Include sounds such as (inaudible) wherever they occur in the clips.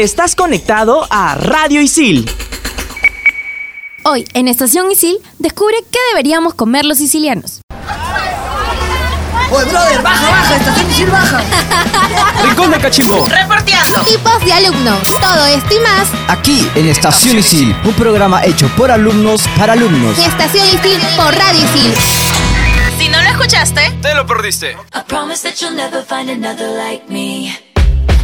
Estás conectado a Radio Isil. Hoy, en Estación Isil, descubre qué deberíamos comer los sicilianos. Oye, brother, baja, baja, estación Isil baja. (laughs) Rincón de Cachimbo. Reporteando. Tipos de alumnos. Todo esto y más Aquí en Estación Isil, un programa hecho por alumnos para alumnos. Estación Isil por Radio Isil. Si no lo escuchaste, Te lo perdiste. I promise that you'll never find another like me.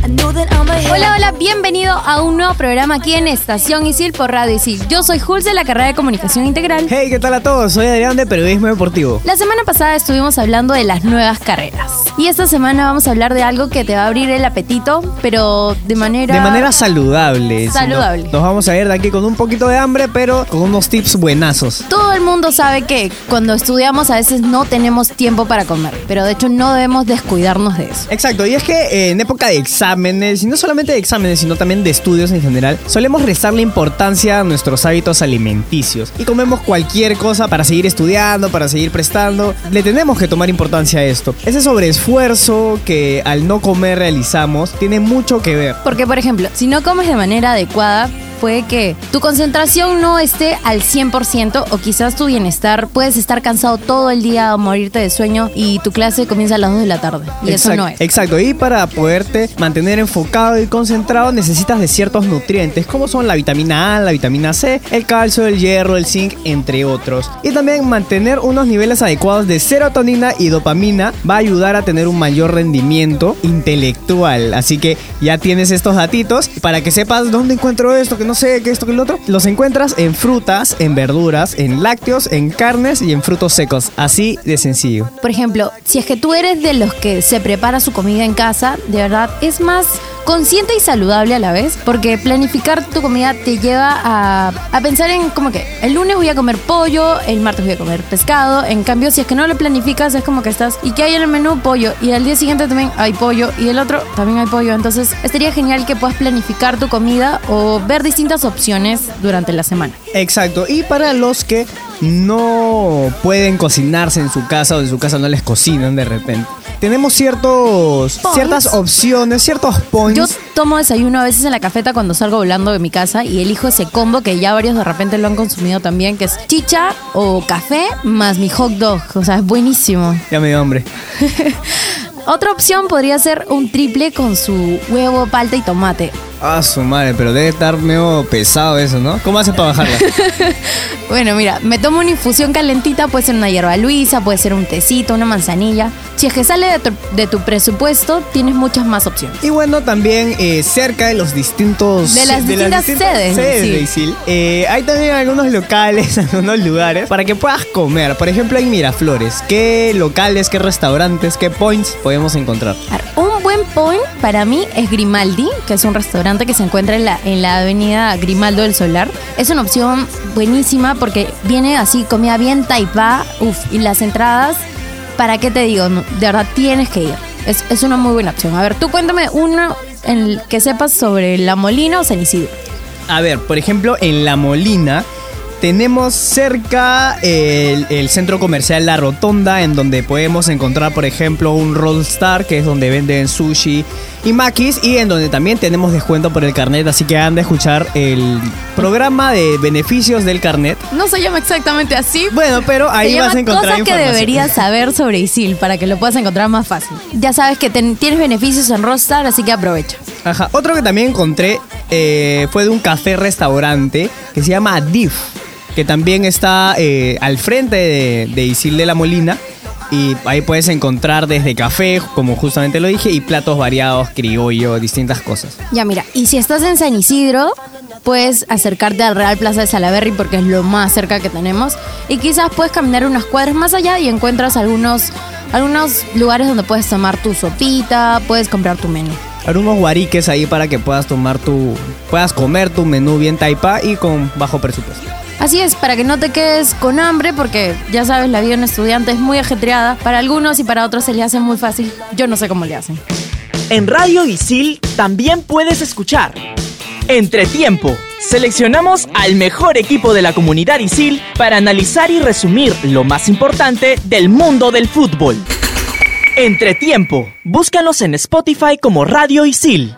Hola, hola, bienvenido a un nuevo programa aquí en Estación Isil por Radio Isil. Yo soy Jules de la carrera de Comunicación Integral. Hey, ¿qué tal a todos? Soy Adrián de Periodismo Deportivo. La semana pasada estuvimos hablando de las nuevas carreras. Y esta semana vamos a hablar de algo que te va a abrir el apetito, pero de manera... De manera saludable. Saludable. Nos vamos a ir de aquí con un poquito de hambre, pero con unos tips buenazos. Todo el mundo sabe que cuando estudiamos a veces no tenemos tiempo para comer, pero de hecho no debemos descuidarnos de eso. Exacto, y es que eh, en época de exámenes, y no solamente de exámenes, sino también de estudios en general, solemos restarle importancia a nuestros hábitos alimenticios. Y comemos cualquier cosa para seguir estudiando, para seguir prestando. Le tenemos que tomar importancia a esto. Ese sobreesfuerzo que al no comer realizamos tiene mucho que ver. Porque, por ejemplo, si no comes de manera adecuada, puede que tu concentración no esté al 100% o quizás tu bienestar, puedes estar cansado todo el día o morirte de sueño y tu clase comienza a las 2 de la tarde. Y eso no es. Exacto, y para poderte mantener enfocado y concentrado necesitas de ciertos nutrientes, como son la vitamina A, la vitamina C, el calcio, el hierro, el zinc, entre otros. Y también mantener unos niveles adecuados de serotonina y dopamina va a ayudar a tener un mayor rendimiento intelectual. Así que ya tienes estos datitos para que sepas dónde encuentro esto, que no sé, que esto, que lo otro. Los encuentras en frutas, en verduras, en lácteos, en carnes y en frutos secos. Así de sencillo. Por ejemplo, si es que tú eres de los que se prepara su comida en casa, de verdad es más consciente y saludable a la vez, porque planificar tu comida te lleva a, a pensar en como que el lunes voy a comer pollo, el martes voy a comer pescado, en cambio si es que no lo planificas es como que estás y que hay en el menú pollo. Y al día siguiente también hay pollo y el otro también hay pollo, entonces estaría genial que puedas planificar tu comida o ver distintas opciones durante la semana. Exacto, y para los que no pueden cocinarse en su casa o en su casa no les cocinan de repente, tenemos ciertos, Points. ciertas opciones, ciertos points. Yo tomo desayuno a veces en la cafeta cuando salgo volando de mi casa y elijo ese combo que ya varios de repente lo han consumido también, que es chicha o café más mi hot dog. O sea, es buenísimo. (laughs) Ya me dio hambre. Otra opción podría ser un triple con su huevo, palta y tomate. Ah, su madre, pero debe estar medio pesado eso, ¿no? ¿Cómo haces para bajarla? (laughs) Bueno, mira, me tomo una infusión calentita, puede ser una hierba luisa, puede ser un tecito, una manzanilla. Si es que sale de tu, de tu presupuesto, tienes muchas más opciones. y bueno, también eh, cerca de los distintos... De las distintas sedes de de Isil. Isil, eh, hay también algunos locales, (laughs) algunos lugares para que puedas comer. Por ejemplo, en Miraflores. ¿Qué locales, qué restaurantes, qué points podemos encontrar? Point para mí es Grimaldi, que es un restaurante que se encuentra en la, en la avenida Grimaldo del Solar. Es una opción buenísima porque viene así comida bien taipá, uf, y las entradas, ¿para qué te digo? No, de verdad tienes que ir. Es, es una muy buena opción. A ver, tú cuéntame uno en que sepas sobre La Molina o San Isidro. A ver, por ejemplo, en La Molina tenemos cerca el, el centro comercial La Rotonda, en donde podemos encontrar, por ejemplo, un Roll Star, que es donde venden sushi y maquis, y en donde también tenemos descuento por el carnet, así que anda a escuchar el programa de beneficios del carnet. No se llama exactamente así. Bueno, pero ahí Se vas a encontrar cosas que deberías (laughs) saber sobre Isil para que lo puedas encontrar más fácil. Ya sabes que ten- tienes beneficios en Rockstar, así que aprovecha. Ajá. Otro que también encontré eh, fue de un café-restaurante que se llama Diff, que también está eh, al frente de, de Isil de la Molina. Y ahí puedes encontrar desde café, como justamente lo dije, y platos variados, criollo, distintas cosas. Ya mira, y si estás en San Isidro, puedes acercarte al Real Plaza de Salaberry porque es lo más cerca que tenemos. Y quizás puedes caminar unas cuadras más allá y encuentras algunos, algunos lugares donde puedes tomar tu sopita, puedes comprar tu menú. Habrá unos guariques ahí para que puedas tomar tu. puedas comer tu menú bien taipa y con bajo presupuesto. Así es, para que no te quedes con hambre, porque ya sabes, la vida de un estudiante es muy ajetreada. Para algunos y para otros se le hace muy fácil. Yo no sé cómo le hacen. En Radio Isil también puedes escuchar. Entretiempo. Seleccionamos al mejor equipo de la comunidad Isil para analizar y resumir lo más importante del mundo del fútbol. Entretiempo. Búscalos en Spotify como Radio Isil.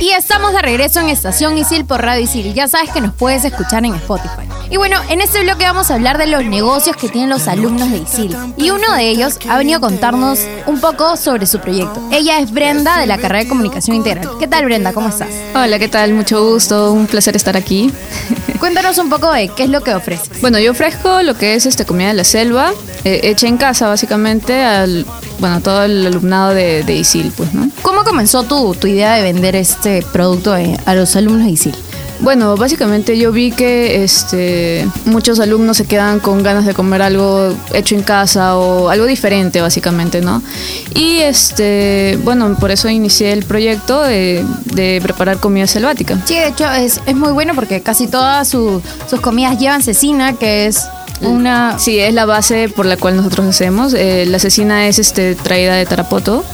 Y estamos de regreso en Estación Isil por Radio Isil. Ya sabes que nos puedes escuchar en Spotify. Y bueno, en este bloque vamos a hablar de los negocios que tienen los alumnos de Isil. Y uno de ellos ha venido a contarnos un poco sobre su proyecto. Ella es Brenda de la carrera de Comunicación Integral. ¿Qué tal Brenda? ¿Cómo estás? Hola, ¿qué tal? Mucho gusto, un placer estar aquí. (laughs) Cuéntanos un poco de qué es lo que ofreces. Bueno, yo ofrezco lo que es este comida de la selva, eh, hecha en casa básicamente al bueno, todo el alumnado de, de ISIL, pues, ¿no? ¿Cómo comenzó tu, tu idea de vender este producto eh, a los alumnos de ISIL? Bueno, básicamente yo vi que este, muchos alumnos se quedan con ganas de comer algo hecho en casa o algo diferente, básicamente, ¿no? Y este, bueno, por eso inicié el proyecto de, de preparar comida selvática. Sí, de hecho es, es muy bueno porque casi todas su- sus comidas llevan cecina, que es una... Sí, es la base por la cual nosotros hacemos. Eh, la cecina es este, traída de Tarapoto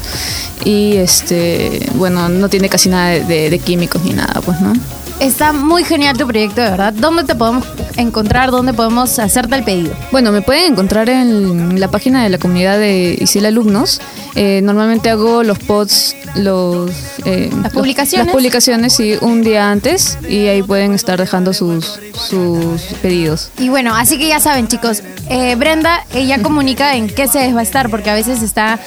y este, bueno, no tiene casi nada de, de- de químicos ni nada, pues, ¿no? Está muy genial tu proyecto, de verdad. ¿Dónde te podemos encontrar? ¿Dónde podemos hacerte el pedido? Bueno, me pueden encontrar en la página de la comunidad de ISIL Alumnos. Eh, normalmente hago los pods, los, eh, Las los- publicaciones. las publicaciones, sí, un día antes y ahí pueden estar dejando sus, sus pedidos. Y bueno, así que ya saben, chicos, eh, Brenda, ella (laughs) comunica en qué se va a estar, porque a veces está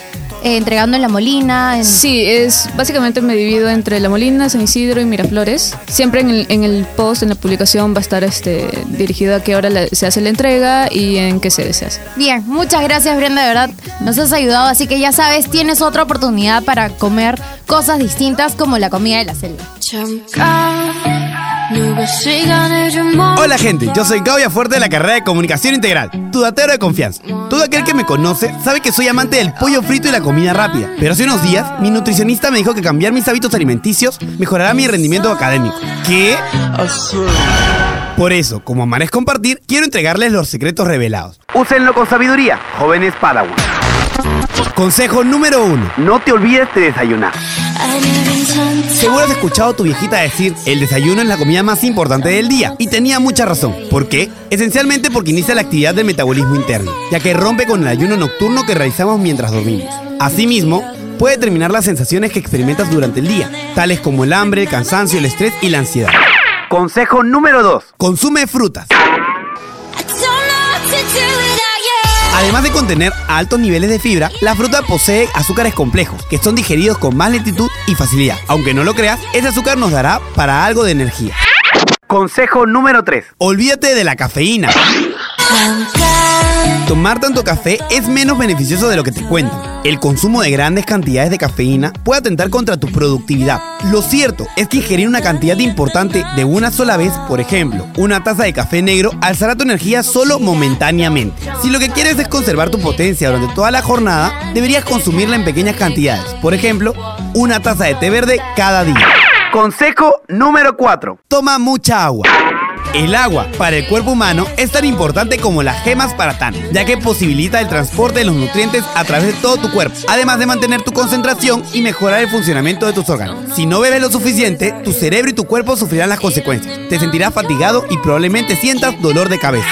eh, entregando en la molina. En... Sí, es básicamente me divido entre La Molina, San Isidro y Miraflores. Siempre en el, en el post, en la publicación, va a estar este, dirigido a qué hora la- se hace la entrega y en qué sede se hace. Bien, muchas gracias, Brenda, de verdad. Nos has ayudado, así que ya sabes, tienes otra oportunidad para comer cosas distintas como la comida de la selva. Hola gente, yo soy Gaudia Fuerte de la carrera de Comunicación Integral, tu datero de confianza. Todo aquel que me conoce sabe que soy amante del pollo frito y la comida rápida. Pero hace unos días, mi nutricionista me dijo que cambiar mis hábitos alimenticios mejorará mi rendimiento académico. ¿Qué? Por eso, como amar es compartir, quiero entregarles los secretos revelados. Úsenlo con sabiduría, jóvenes Padawan. Consejo número uno. No te olvides de desayunar. Seguro has escuchado a tu viejita decir, el desayuno es la comida más importante del día. Y tenía mucha razón. ¿Por qué? Esencialmente porque inicia la actividad del metabolismo interno, ya que rompe con el ayuno nocturno que realizamos mientras dormimos. Asimismo, puede determinar las sensaciones que experimentas durante el día, tales como el hambre, el cansancio, el estrés y la ansiedad. Consejo número 2. Consume frutas. Además de contener altos niveles de fibra, la fruta posee azúcares complejos, que son digeridos con más lentitud y facilidad. Aunque no lo creas, ese azúcar nos dará para algo de energía. Consejo número 3. Olvídate de la cafeína. Tomar tanto café es menos beneficioso de lo que te cuentan. El consumo de grandes cantidades de cafeína puede atentar contra tu productividad. Lo cierto es que ingerir una cantidad importante de una sola vez, por ejemplo, una taza de café negro, alzará tu energía solo momentáneamente. Si lo que quieres es conservar tu potencia durante toda la jornada, deberías consumirla en pequeñas cantidades. Por ejemplo, una taza de té verde cada día. Consejo número 4. Toma mucha agua. El agua para el cuerpo humano es tan importante como las gemas para Thanos, ya que posibilita el transporte de los nutrientes a través de todo tu cuerpo, además de mantener tu concentración y mejorar el funcionamiento de tus órganos. Si no bebes lo suficiente, tu cerebro y tu cuerpo sufrirán las consecuencias. Te sentirás fatigado y probablemente sientas dolor de cabeza.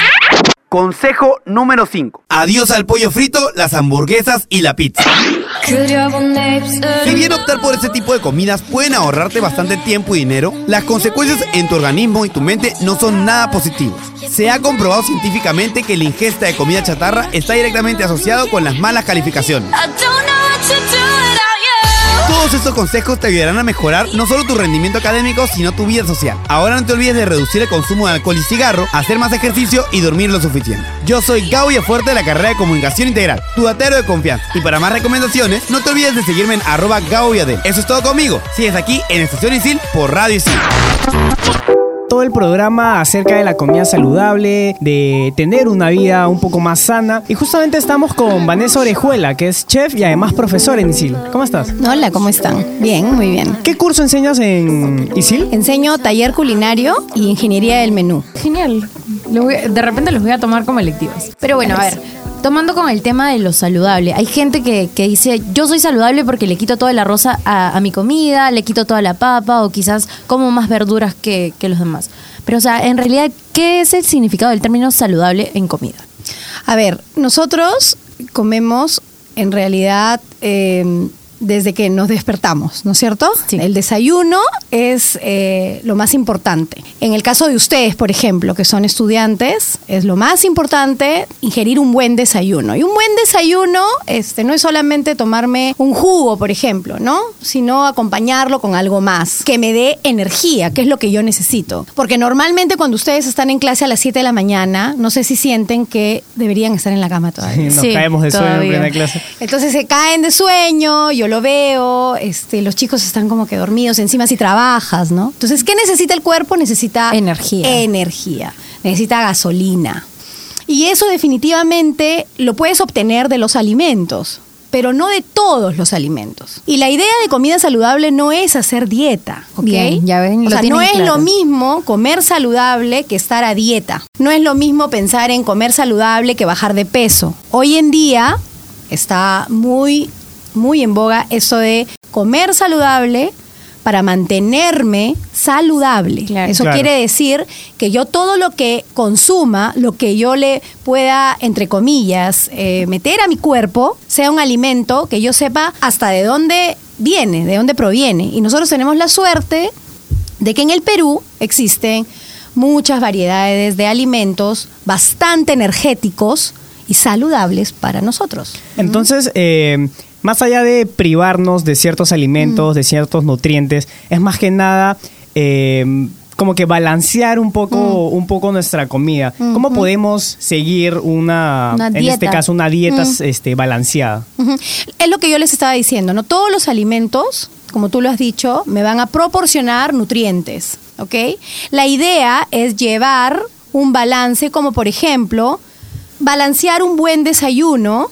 Consejo número 5. Adiós al pollo frito, las hamburguesas y la pizza. Si bien optar por este tipo de comidas pueden ahorrarte bastante tiempo y dinero, las consecuencias en tu organismo y tu mente no son nada positivas. Se ha comprobado científicamente que la ingesta de comida chatarra está directamente asociado con las malas calificaciones. Todos estos consejos te ayudarán a mejorar no solo tu rendimiento académico, sino tu vida social. Ahora no te olvides de reducir el consumo de alcohol y cigarro, hacer más ejercicio y dormir lo suficiente. Yo soy Gaudia Fuerte de la carrera de Comunicación Integral, tu datero de confianza. Y para más recomendaciones, no te olvides de seguirme en arroba. Eso es todo conmigo. Sigues aquí en Estación Isil por Radio Isil. Todo el programa acerca de la comida saludable, de tener una vida un poco más sana. Y justamente estamos con Vanessa Orejuela, que es chef y además profesora en ISIL. ¿Cómo estás? Hola, ¿cómo están? Bien, muy bien. ¿Qué curso enseñas en ISIL? Enseño taller culinario y ingeniería del menú. Genial. De repente los voy a tomar como electivos. Pero bueno, a ver, tomando con el tema de lo saludable, hay gente que, que dice, yo soy saludable porque le quito toda la rosa a, a mi comida, le quito toda la papa o quizás como más verduras que, que los demás. Pero o sea, en realidad, ¿qué es el significado del término saludable en comida? A ver, nosotros comemos en realidad eh, desde que nos despertamos, ¿no es cierto? El desayuno es eh, lo más importante. En el caso de ustedes, por ejemplo, que son estudiantes, es lo más importante ingerir un buen desayuno. Y un buen desayuno este, no es solamente tomarme un jugo, por ejemplo, ¿no? Sino acompañarlo con algo más, que me dé energía, que es lo que yo necesito. Porque normalmente cuando ustedes están en clase a las 7 de la mañana, no sé si sienten que deberían estar en la cama todavía. Nos caemos de sueño en plena clase. Entonces se caen de sueño, yo lo veo, este, los chicos están como que dormidos, encima si trabajas, ¿no? Entonces, ¿qué necesita el cuerpo? Necesita Energía. Energía, necesita gasolina. Y eso definitivamente lo puedes obtener de los alimentos, pero no de todos los alimentos. Y la idea de comida saludable no es hacer dieta, ¿ok? Bien, ya ven, o sea, no es claro. lo mismo comer saludable que estar a dieta. No es lo mismo pensar en comer saludable que bajar de peso. Hoy en día está muy, muy en boga eso de comer saludable para mantenerme saludable. Eso Claro. quiere decir que yo todo lo que consuma, lo que yo le pueda, entre comillas, eh, meter a mi cuerpo, sea un alimento que yo sepa hasta de dónde viene, de dónde proviene. Y nosotros tenemos la suerte de que en el Perú existen muchas variedades de alimentos bastante energéticos y saludables para nosotros. Entonces, eh, más allá de privarnos de ciertos alimentos, de ciertos nutrientes, es más que nada eh, como que balancear un poco, un poco nuestra comida. ¿Cómo podemos seguir una, Una en este dieta. caso, una dieta Mm. este, balanceada? Es lo que yo les estaba diciendo, ¿no? Todos los alimentos, como tú lo has dicho, me van a proporcionar nutrientes, ¿ok? La idea es llevar un balance, como por ejemplo, balancear un buen desayuno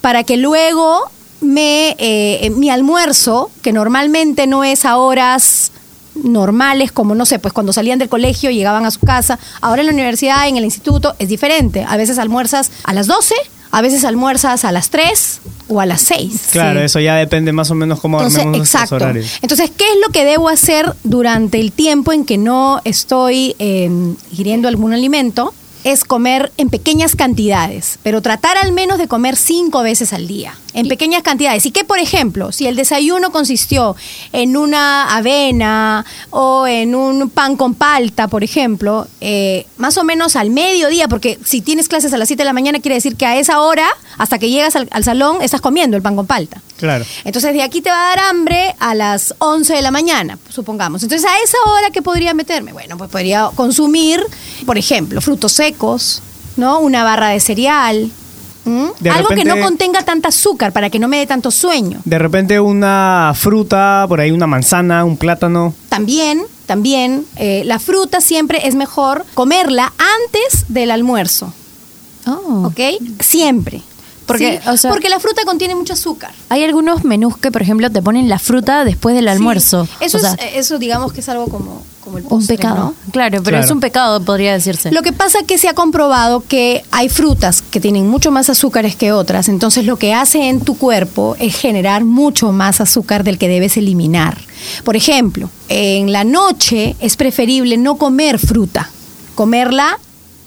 para que luego me, eh, mi almuerzo, que normalmente no es a horas normales, como no sé, pues cuando salían del colegio llegaban a su casa. Ahora en la universidad, en el instituto, es diferente. A veces almuerzas a las 12, a veces almuerzas a las 3 o a las 6. Claro, eso ya depende más o menos cómo Entonces, armemos nuestros exacto. horarios. Entonces, ¿qué es lo que debo hacer durante el tiempo en que no estoy eh, ingiriendo algún alimento? Es comer en pequeñas cantidades, pero tratar al menos de comer cinco veces al día, en pequeñas cantidades. Y que, por ejemplo, si el desayuno consistió en una avena o en un pan con palta, por ejemplo, eh, más o menos al mediodía, porque si tienes clases a las 7 de la mañana, quiere decir que a esa hora, hasta que llegas al- al salón, estás comiendo el pan con palta. Claro. Entonces de aquí te va a dar hambre a las 11 de la mañana, supongamos. Entonces a esa hora que podría meterme, bueno, pues podría consumir, por ejemplo, frutos secos, ¿no? Una barra de cereal, algo que no contenga tanta azúcar para que no me dé tanto sueño. De repente una fruta, por ahí una manzana, un plátano. También, también, eh, la fruta siempre es mejor comerla antes del almuerzo, Oh. ¿ok? Siempre. Porque, ¿sí? o sea- Porque la fruta contiene mucho azúcar. Hay algunos menús que, por ejemplo, te ponen la fruta después del almuerzo. Eso, O sea, es, eh, eso digamos que es algo como, como el un pecado. ¿no? Claro, pero Claro. es un pecado, podría decirse. Lo que pasa que se ha comprobado que hay frutas que tienen mucho más azúcares que otras, entonces lo que hace en tu cuerpo es generar mucho más azúcar del que debes eliminar. Por ejemplo, en la noche es preferible no comer fruta, comerla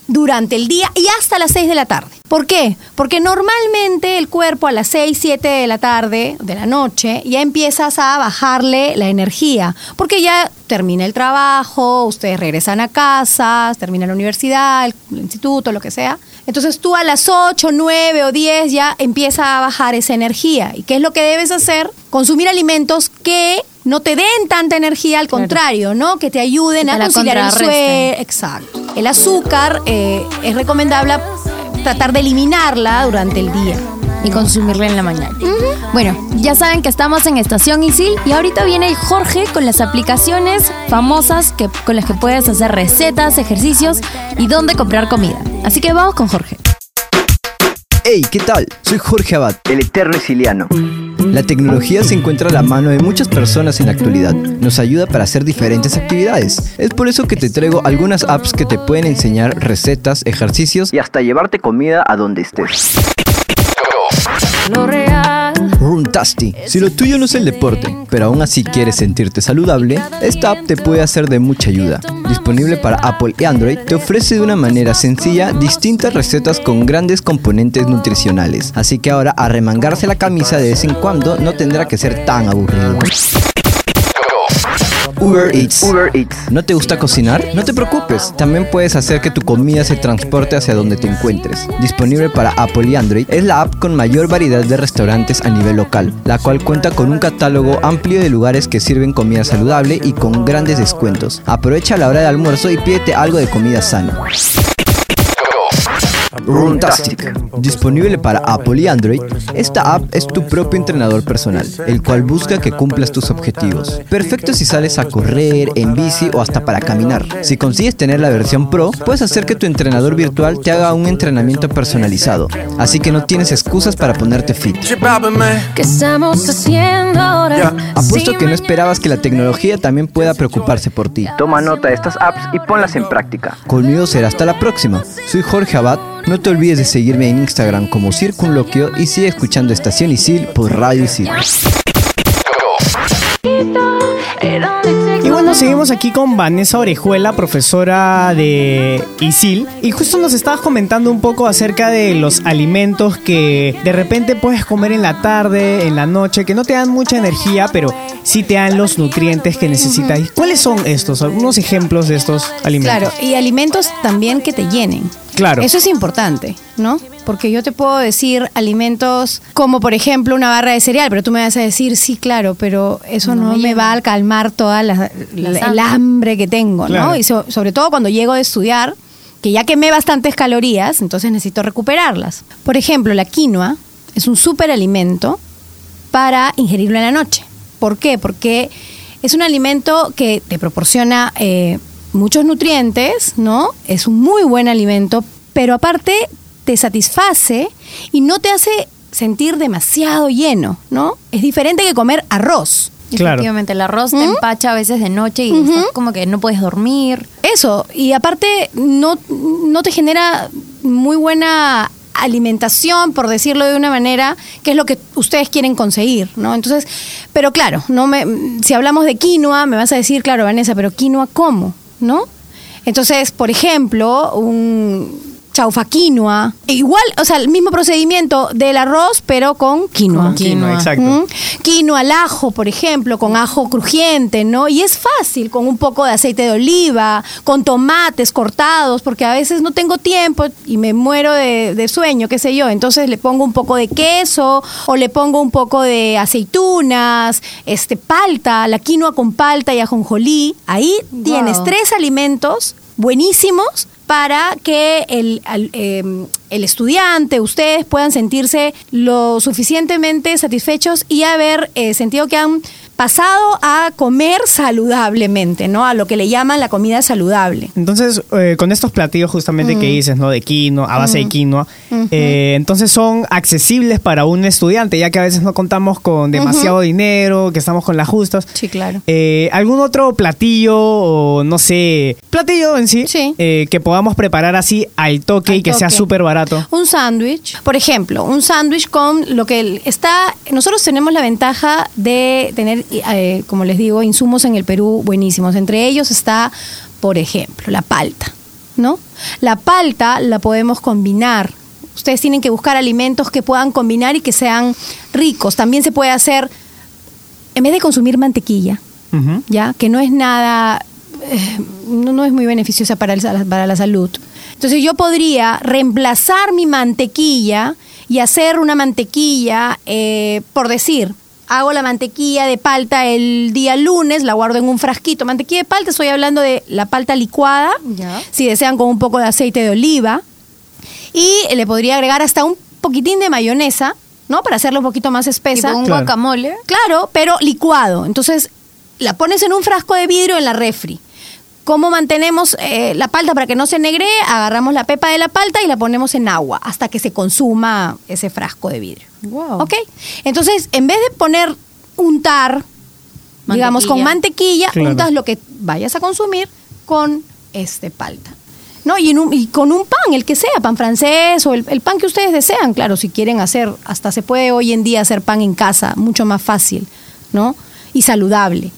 durante el día y hasta las 6 de la tarde. ¿Por qué? Porque normalmente el cuerpo a las 6, 7 de la tarde, de la noche, ya empiezas a bajarle la energía, porque ya termina el trabajo, ustedes regresan a casa, termina la universidad, el, el instituto, lo que sea. Entonces tú a las 8, 9 o 10 ya empieza a bajar esa energía. ¿Y qué es lo que debes hacer? Consumir alimentos que no te den tanta energía, al contrario, ¿no? Que te ayuden Que a conciliar el sueño. Exacto. El azúcar eh, es recomendable tratar de eliminarla durante el día. y consumirla en la mañana. Bueno, ya saben que estamos en Estación Isil y ahorita viene Jorge con las aplicaciones famosas que, con las que puedes hacer recetas, ejercicios y dónde comprar comida. Así que vamos con Jorge. Hey, ¿qué tal? Soy Jorge Abad, el eterno exiliano. La tecnología se encuentra a la mano de muchas personas en la actualidad. Nos ayuda para hacer diferentes actividades. Es por eso que te traigo algunas apps que te pueden enseñar recetas, ejercicios y hasta llevarte comida a donde estés. Si lo tuyo no es el deporte, pero aún así quieres sentirte saludable, esta app te puede hacer de mucha ayuda. Disponible para Apple y Android, te ofrece de una manera sencilla distintas recetas con grandes componentes nutricionales. Así que ahora arremangarse la camisa de vez en cuando no tendrá que ser tan aburrido. Uber Eats. ¿No te gusta cocinar? No te preocupes, también puedes hacer que tu comida se transporte hacia donde te encuentres. Disponible para Apple y Android, es la app con mayor variedad de restaurantes a nivel local, la cual cuenta con un catálogo amplio de lugares que sirven comida saludable y con grandes descuentos. Aprovecha la hora de almuerzo y pídete algo de comida sana. Runtastic. Disponible para Apple y Android, esta app es tu propio entrenador personal, el cual busca que cumplas tus objetivos. Perfecto si sales a correr, en bici o hasta para caminar. Si consigues tener la versión Pro, puedes hacer que tu entrenador virtual te haga un entrenamiento personalizado. Así que no tienes excusas para ponerte fit. ¿Qué estamos haciendo ahora? Apuesto que no esperabas que la tecnología también pueda preocuparse por ti. Toma nota de estas apps y ponlas en práctica. Conmigo será hasta la próxima. Soy Jorge Abad. No te olvides de seguirme en Instagram como Circunloquio y sigue escuchando Estación Isil por Radio Isil. Seguimos aquí con Vanessa Orejuela, profesora de ISIL. Y justo nos estabas comentando un poco acerca de los alimentos que de repente puedes comer en la tarde, en la noche, que no te dan mucha energía, pero sí te dan los nutrientes que necesitas. ¿Cuáles son estos? Algunos ejemplos de estos alimentos. Claro, y alimentos también que te llenen. Claro. Eso es importante, ¿no? Porque yo te puedo decir alimentos como, por ejemplo, una barra de cereal, pero tú me vas a decir, sí, claro, pero eso no, me va a calmar toda la, la- el hambre que tengo, ¿no? Y so- sobre todo cuando llego de estudiar, que ya quemé bastantes calorías, entonces necesito recuperarlas. Por ejemplo, la quinoa es un súper alimento para ingerirlo en la noche. ¿Por qué? Porque es un alimento que te proporciona eh, muchos nutrientes, ¿no? Es un muy buen alimento, pero aparte te satisface y no te hace sentir demasiado lleno, ¿no? Es diferente que comer arroz. Efectivamente, el arroz te empacha a veces de noche y estás como que no puedes dormir. Eso, y aparte no, no te genera muy buena alimentación, por decirlo de una manera, que es lo que ustedes quieren conseguir, ¿no? Entonces, pero claro, no me, si hablamos de quinoa, me vas a decir, claro, Vanessa, pero quinoa cómo, ¿no? Entonces, por ejemplo, un chaufa quinoa, e igual, o sea, el mismo procedimiento del arroz, pero con quinoa. Con quinoa, exacto. ¿Mm? Quinoa al ajo, por ejemplo, con ajo crujiente, ¿no? Y es fácil, con un poco de aceite de oliva, con tomates cortados, porque a veces no tengo tiempo y me muero de, de sueño, qué sé yo. Entonces le pongo un poco de queso o le pongo un poco de aceitunas, este palta, la quinoa con palta y ajonjolí. Ahí tienes tres alimentos buenísimos para que el, eh, el estudiante, ustedes puedan sentirse lo suficientemente satisfechos y haber eh, sentido que han pasado a comer saludablemente, ¿no? A lo que le llaman la comida saludable. Entonces, eh, con estos platillos justamente que Mm. dices, ¿no? De quinoa, a base de Mm. quinoa, eh, entonces son accesibles para un estudiante, ya que a veces no contamos con demasiado dinero, que estamos con las justas. Sí, claro. Eh, ¿Algún otro platillo o no sé, platillo en sí, eh, que podamos preparar así al toque y que sea súper barato? Un sándwich, por ejemplo, un sándwich con lo que está. Nosotros tenemos la ventaja de tener, eh, como les digo, insumos en el Perú buenísimos. Entre ellos está, por ejemplo, la palta, ¿no? La palta la podemos combinar. Ustedes tienen que buscar alimentos que puedan combinar y que sean ricos. También se puede hacer, en vez de consumir mantequilla, ¿ya? Que no es nada, eh, no, no es muy beneficiosa para, el- para la salud. Entonces yo podría reemplazar mi mantequilla y hacer una mantequilla, eh, por decir, hago la mantequilla de palta el día lunes, la guardo en un frasquito. Mantequilla de palta, estoy hablando de la palta licuada, si desean con un poco de aceite de oliva. Y le podría agregar hasta un poquitín de mayonesa, ¿no? Para hacerlo un poquito más espesa. Tipo un Claro. guacamole. Claro, pero licuado. Entonces, la pones en un frasco de vidrio en la refri. ¿Cómo mantenemos eh, la palta para que no se negre? Agarramos la pepa de la palta y la ponemos en agua hasta que se consuma ese frasco de vidrio. ¿Ok? Entonces, en vez de poner untar, digamos, con mantequilla, Claro. untas lo que vayas a consumir con este palta. ¿no? Y, en un- y con un pan, el que sea, pan francés o el, el pan que ustedes desean, claro, si quieren hacer, hasta se puede hoy en día hacer pan en casa, mucho más fácil, ¿no? Y saludable.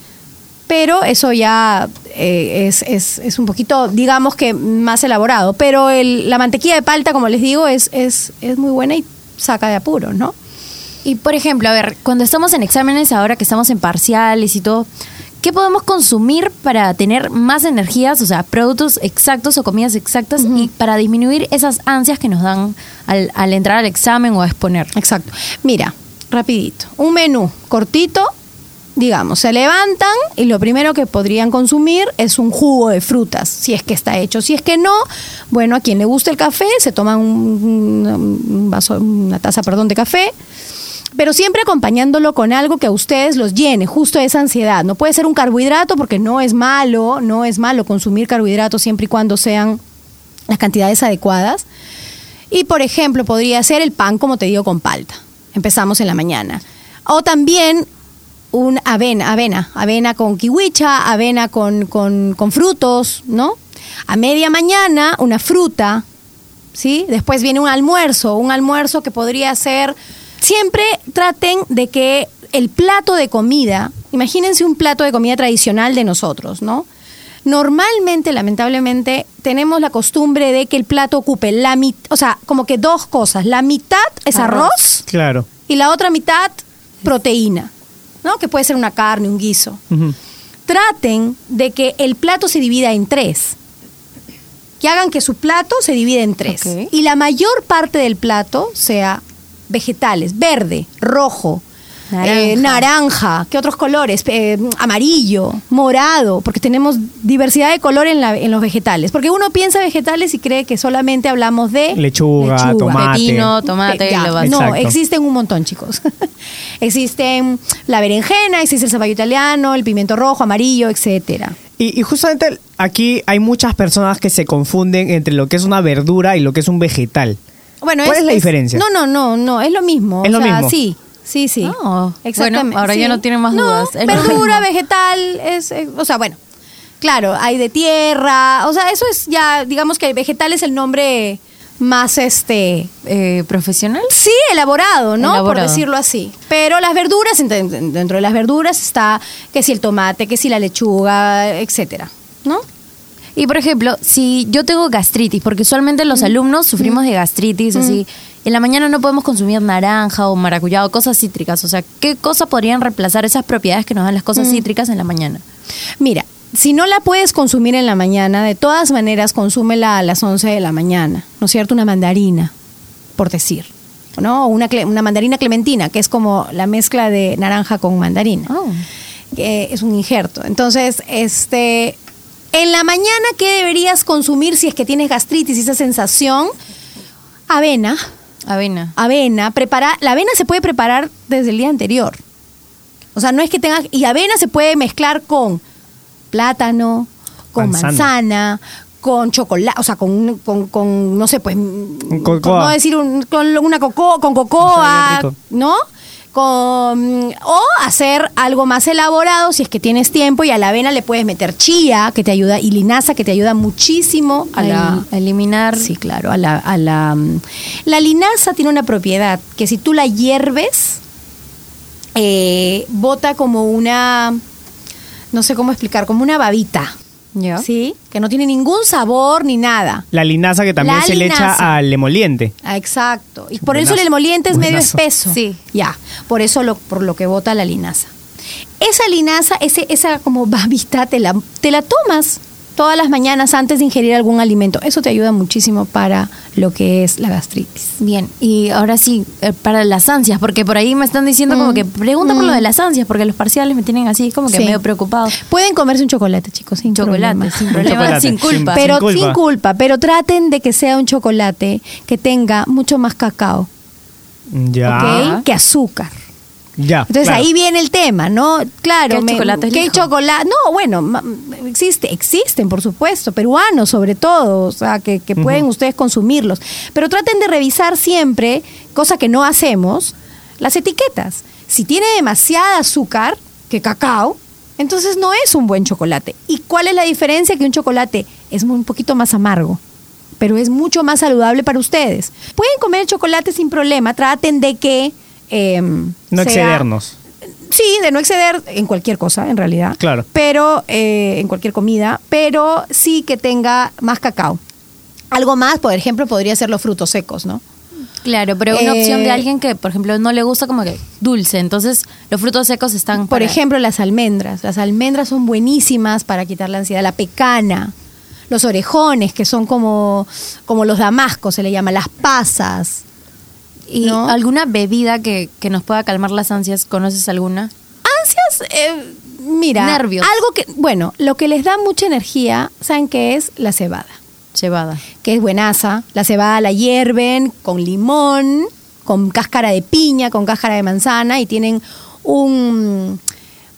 Pero eso ya eh, es, es- es un poquito, digamos que más elaborado. Pero el- la mantequilla de palta, como les digo, es, es, es muy buena y saca de apuros, ¿no? Y por ejemplo, a ver, cuando estamos en exámenes, ahora que estamos en parciales y todo, ¿qué podemos consumir para tener más energías, o sea, productos exactos o comidas exactas y para disminuir esas ansias que nos dan al, al entrar al examen o a exponer? Exacto. Mira, rapidito. Un menú cortito, digamos, se levantan y lo primero que podrían consumir es un jugo de frutas, si es que está hecho. Si es que no, bueno, a quien le guste el café, se toman un, un vaso, una taza, perdón, de café. Pero siempre acompañándolo con algo que a ustedes los llene, justo esa ansiedad. No puede ser un carbohidrato porque no es malo, no es malo consumir carbohidratos siempre y cuando sean las cantidades adecuadas. Y por ejemplo, podría ser el pan, como te digo, con palta. Empezamos en la mañana. O también un avena, avena, avena con kiwicha, avena con, con, con frutos, ¿no? A media mañana, una fruta, ¿sí? Después viene un almuerzo, un almuerzo que podría ser... Siempre traten de que el plato de comida, imagínense un plato de comida tradicional de nosotros, ¿no? Normalmente, lamentablemente, tenemos la costumbre de que el plato ocupe la mitad, o sea, como que dos cosas. La mitad es arroz, Claro. y la otra mitad proteína, ¿no? Que puede ser una carne, un guiso. Traten de que el plato se divida en tres. Que hagan que su plato se divida en tres. Y la mayor parte del plato sea vegetales, verde, rojo, Naranja. eh, naranja, ¿qué otros colores? Eh, amarillo, morado, porque tenemos diversidad de color en, la- en los vegetales. Porque uno piensa vegetales y cree que solamente hablamos de Lechuga, tomate. Pepino, tomate, Ya, lo no, existen un montón, chicos. (laughs) existen la berenjena, existe el zapallo italiano, el pimiento rojo, amarillo, etcétera. Y, y justamente aquí hay muchas personas que se confunden entre lo que es una verdura y lo que es un vegetal. Bueno, ¿Cuál es la diferencia? No, no, no, no, es lo mismo. Es o lo sea, mismo. Sí, sí, sí. Oh, bueno, ahora ya no tienen más No, dudas. Es verdura, vegetal, es, eh, o sea, bueno, claro, hay de tierra, o sea, eso es ya, digamos que el vegetal es el nombre más, este, Eh, ¿Profesional? Sí, elaborado, ¿no? Por decirlo así. Pero las verduras, ent- dentro de las verduras está que si el tomate, que si la lechuga, etcétera, ¿no? Y por ejemplo, si yo tengo gastritis, porque usualmente Mm. los alumnos sufrimos de gastritis, así, en la mañana no podemos consumir naranja o maracuyá o cosas cítricas, o sea, ¿qué cosas podrían reemplazar esas propiedades que nos dan las cosas Mm. cítricas en la mañana? Mira, si no la puedes consumir en la mañana, de todas maneras consúmela a las 11 de la mañana, ¿no es cierto? Una mandarina, por decir, ¿no? Una, una mandarina clementina, que es como la mezcla de naranja con mandarina. Oh. que es un injerto. Entonces, este, en la mañana, ¿qué deberías consumir si es que tienes gastritis y esa sensación? Avena, Avena. avena, prepara, la avena se puede preparar desde el día anterior. O sea, no es que tengas, y avena se puede mezclar con plátano, con Manzana. manzana, con chocolate, o sea, con, con, con, no sé, pues, cocoa. no decir un- con una cocoa, con cocoa. ¿no? Con, o hacer algo más elaborado si es que tienes tiempo y a la avena le puedes meter chía que te ayuda y linaza que te ayuda muchísimo a la, A eliminar. Sí, claro, a la, a la, la linaza tiene una propiedad que si tú la hierves, eh, bota como una, no sé cómo explicar, como una babita, ¿Ya? ¿sí? Que no tiene ningún sabor ni nada. La linaza que también La se le echa al emoliente. Ah, Exacto. Y por eso el emoliente es medio espeso. Sí. Ya. Por eso lo, por lo que bota la linaza. Esa linaza, ese, esa como babita, te la, te la tomas todas las mañanas antes de ingerir algún alimento. Eso te ayuda muchísimo para lo que es la gastritis. Bien, y ahora sí, eh, para las ansias, porque por ahí me están diciendo como Mm. que pregunta por lo de las ansias, porque los parciales me tienen así como que Sí. medio preocupado. Pueden comerse un chocolate, chicos, sin Chocolate, problema. sin problema, chocolate, sin culpa. Pero Sin culpa. sin culpa, pero traten de que sea un chocolate que tenga mucho más cacao. Que azúcar. Ya. Entonces claro. ahí viene el tema, ¿no? Claro, ¿Qué chocolate ¿qué elijo? chocolate? No, bueno, existe, existen, por supuesto, peruanos sobre todo, o sea, que, que pueden ustedes consumirlos. Pero traten de revisar siempre, cosa que no hacemos, las etiquetas. Si tiene demasiada azúcar, que cacao, entonces no es un buen chocolate. ¿Y cuál es la diferencia? Que un chocolate es un poquito más amargo. pero es mucho más saludable para ustedes. Pueden comer chocolate sin problema, traten de que... em, No sea- excedernos. Sí, de no exceder en cualquier cosa, en realidad. Claro. Pero, eh, en cualquier comida, pero sí que tenga más cacao. Algo más, por ejemplo, podría ser los frutos secos, ¿no? Claro, pero una Eh, opción de alguien que, por ejemplo, no le gusta como que dulce, entonces los frutos secos están Por para- ejemplo, las almendras. Las almendras son buenísimas para quitar la ansiedad. La pecana, los orejones, que son como, como los damascos, se le llama, las pasas. Y ¿no? alguna bebida que, que nos pueda calmar las ansias, ¿conoces alguna? Ansias, eh, mira, Nervios. algo que, bueno, lo que les da mucha energía, ¿saben qué es? La cebada. Cebada. que es buenaza. La cebada la hierven con limón, con cáscara de piña, con cáscara de manzana y tienen un,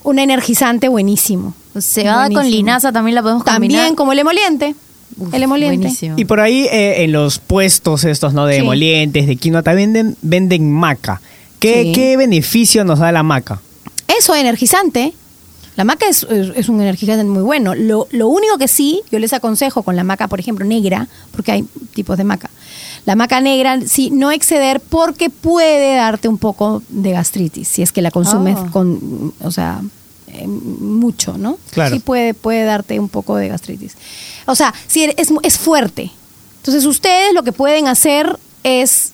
un energizante buenísimo. Cebada con linaza también la podemos combinar. También como el emoliente. Uf, el emoliente. buenísimo. Y por ahí eh, en los puestos estos, ¿no? De Sí. emolientes, de quinoa, también venden, venden maca. ¿Qué, Sí. ¿Qué beneficio nos da la maca? Eso, energizante. La maca es, es- es un energizante muy bueno. Lo, lo único que sí, yo les aconsejo con la maca, por ejemplo, negra, porque hay tipos de maca. La maca negra, sí, no exceder porque puede darte un poco de gastritis, si es que la consumes Ah. con, o sea, eh, mucho, ¿no? Claro. Sí puede, puede darte un poco de gastritis. O sea, sí, es, es fuerte. Entonces ustedes lo que pueden hacer es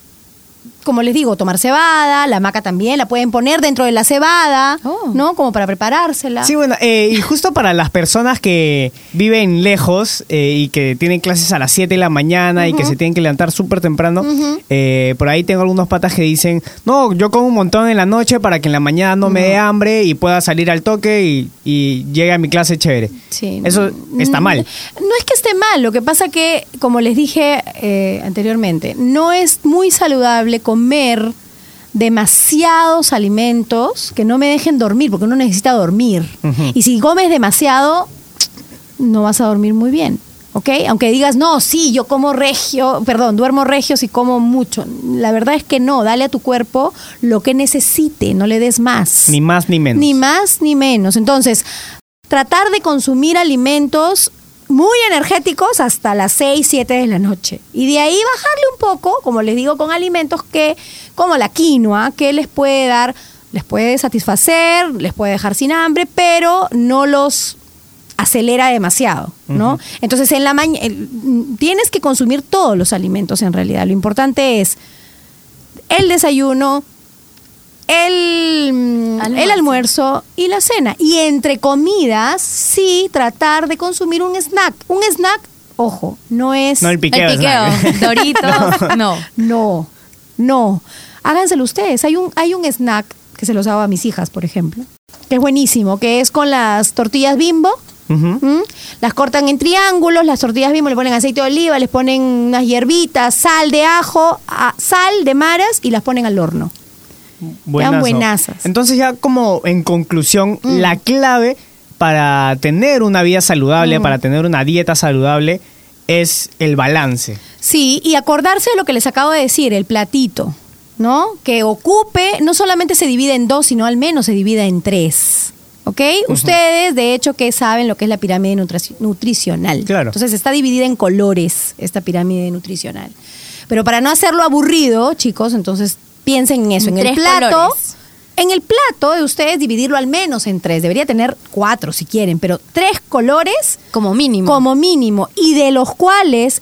como les digo, tomar cebada, la maca también, la pueden poner dentro de la cebada, Oh. ¿no? Como para preparársela. Sí, bueno, eh, y justo para las personas que viven lejos eh, y que tienen clases a las 7 de la mañana y que se tienen que levantar súper temprano, eh, por ahí tengo algunos patas que dicen, no, yo como un montón en la noche para que en la mañana no me dé hambre y pueda salir al toque y, y llegue a mi clase chévere. Sí. Eso está Mm, mal. No es que esté mal, lo que pasa que, como les dije eh, anteriormente, no es muy saludable comer demasiados alimentos que no me dejen dormir, porque uno necesita dormir. Y si comes demasiado, no vas a dormir muy bien. ¿Ok? Aunque digas, no, sí, yo como regio, perdón, duermo regio si como mucho. La verdad es que no, dale a tu cuerpo lo que necesite, no le des más. Ni más ni menos. Ni más ni menos. Entonces, tratar de consumir alimentos muy energéticos hasta las 6, 7 de la noche. Y de ahí bajarle un poco, como les digo, con alimentos que, como la quinoa, que les puede dar, les puede satisfacer, les puede dejar sin hambre, pero no los acelera demasiado, ¿no? Entonces, en la mañana tienes que consumir todos los alimentos en realidad. Lo importante es el desayuno, el, mm, Almuerzo. el almuerzo y la cena. Y entre comidas, sí, tratar de consumir un snack. Un snack, ojo, no es... No el piqueo. El piqueo. (laughs) Doritos, (laughs) no. No, no. Háganselo ustedes. Hay un, hay un snack que se los hago a mis hijas, por ejemplo, que es buenísimo, que es con las tortillas bimbo. Ujú. ¿m? Las cortan en triángulos, las tortillas bimbo le ponen aceite de oliva, les ponen unas hierbitas, sal de ajo, a- sal de maras y las ponen al horno. Buenazo. buenazas. Entonces ya como en conclusión, la clave para tener una vida saludable, para tener una dieta saludable, es el balance. Sí, y acordarse de lo que les acabo de decir, el platito, ¿no? Que ocupe, no solamente se divide en dos, sino al menos se divide en tres. ¿Ok? Ustedes, de hecho, que saben lo que es la pirámide nutrici- nutricional. Claro. Entonces está dividida en colores esta pirámide nutricional. Pero para no hacerlo aburrido, chicos, entonces piensen en eso. En En, el tres plato. colores. En el plato de ustedes dividirlo al menos en tres. Debería tener cuatro si quieren, pero tres colores Como mínimo. como mínimo y de los cuales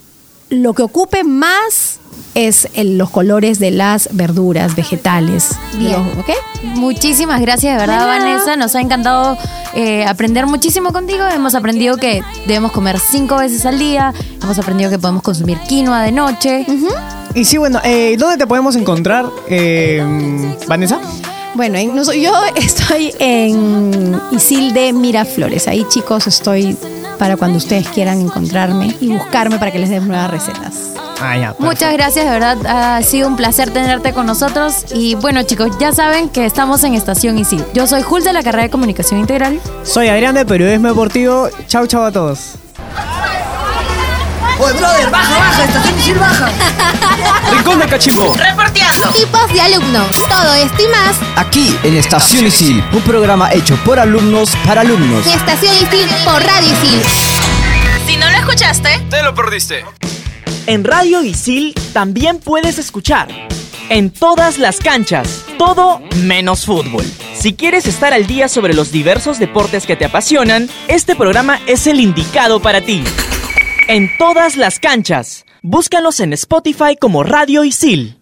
lo que ocupe más es el- los colores de las verduras vegetales. Bien. Los- ¿ok? Muchísimas gracias, de verdad. Vanessa. Nos ha encantado eh, aprender muchísimo contigo. Hemos aprendido que debemos comer cinco veces al día. Hemos aprendido que podemos consumir quinoa de noche. Y sí, bueno, eh, ¿dónde te podemos encontrar, eh, Vanessa? Bueno, en- yo estoy en Isilde Miraflores. Ahí, chicos, estoy para cuando ustedes quieran encontrarme y buscarme para que les dé nuevas recetas. Ah, ya. Muchas gracias, de verdad ha sido un placer tenerte con nosotros. Y bueno, chicos, ya saben que estamos en Estación Isil. Yo soy Jul de la carrera de Comunicación Integral. Soy Adrián de Periodismo Deportivo. Chau, chau a todos. Brother, baja, baja, estación baja. (laughs) Rincón de Cachimbo. Reporteando. Tipos de alumnos. Todo esto y más. Aquí en Estación Isil, un programa hecho por alumnos para alumnos. Y Estación Isil por Radio Isil. Si no lo escuchaste, te lo perdiste. En Radio Isil también puedes escuchar. En todas las canchas, todo menos fútbol. Si quieres estar al día sobre los diversos deportes que te apasionan, este programa es el indicado para ti en todas las canchas. Búscanos en Spotify como Radio Isil.